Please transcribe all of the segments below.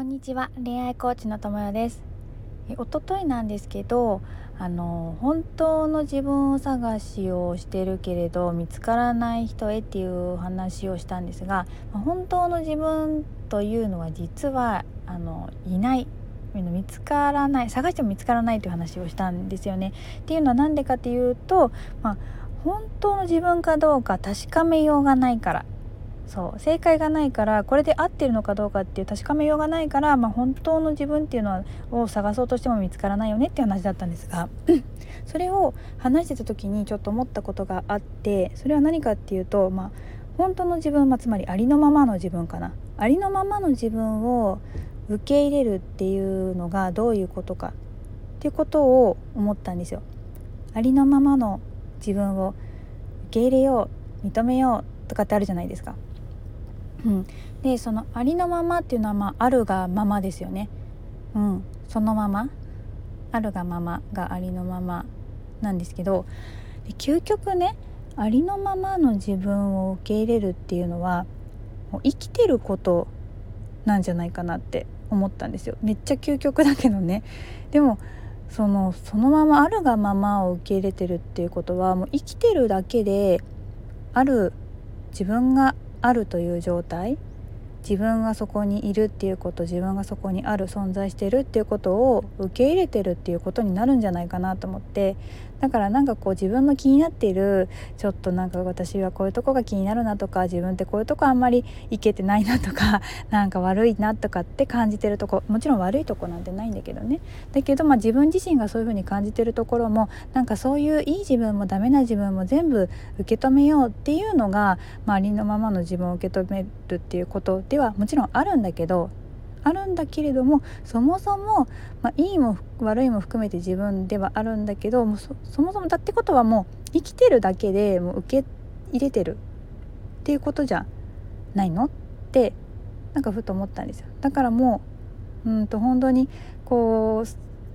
こんにちは。恋愛コーチの友よです。え一昨日なんですけどあの本当の自分を探しをしてるけれど見つからない人へっていう話をしたんですが本当の自分というのは実はあのいない。見つからない探しても見つからないという話をしたんですよね。っていうのは何でかっていうと、まあ、本当の自分かどうか確かめようがないから。そう正解がないからこれで合ってるのかどうかっていう確かめようがないから、まあ、本当の自分っていうのを探そうとしても見つからないよねっていう話だったんですがそれを話してた時にちょっと思ったことがあってそれは何かっていうと、まあ、本当の自分、まあ、つまりありのままの自分かなありのままの自分を受け入れるっていうのがどういうことかっていうことを思ったんですよ。ありのままの自分を受け入れよう認めようとかってあるじゃないですか。うん、でそのありのままっていうのは、まあ、あるがままですよね。うん、そのまま。あるがままがありのままなんですけどで究極ねありのままの自分を受け入れるっていうのはもう生きてることなんじゃないかなって思ったんですよ。めっちゃ究極だけどね。でもそのそのままあるがままを受け入れてるっていうことはもう生きてるだけである自分があるという状態。自分がそこにいるっていうこと自分がそこにある存在してるっていうことを受け入れてるっていうことになるんじゃないかなと思ってだからなんかこう自分の気になっているちょっとなんか私はこういうとこが気になるなとか自分ってこういうとこあんまりいけてないなとか なんか悪いなとかって感じてるとこもちろん悪いとこなんてないんだけどね。だけどまあ自分自身がそういうふうに感じてるところもなんかそういういい自分もダメな自分も全部受け止めようっていうのが、まあ、りのままの自分を受け止めるっていうことではもちろんあるんだけどあるんだけれどもそもそも、まあ、いいも悪いも含めて自分ではあるんだけどもそそもそもだってことはもう生きてるだけでもう受け入れてる。っていうことじゃないの？ってなんかふと思ったんですよ。だからもううんと本当にこう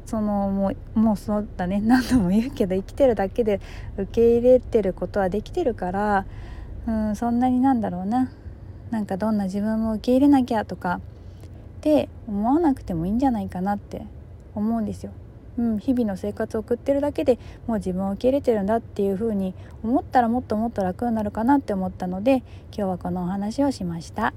そのもうもうそうだね。何度も言うけど生きてるだけで受け入れてることはできてるからうんそんなになんだろうな。なんかどんな自分も受け入れなきゃとかって思わなくてもいいんじゃないかなって思うんですよ。うん、日々の生活を送ってるだけでもう自分を受け入れてるんだっていう風に思ったらもっともっと楽になるかなって思ったので今日はこのお話をしました。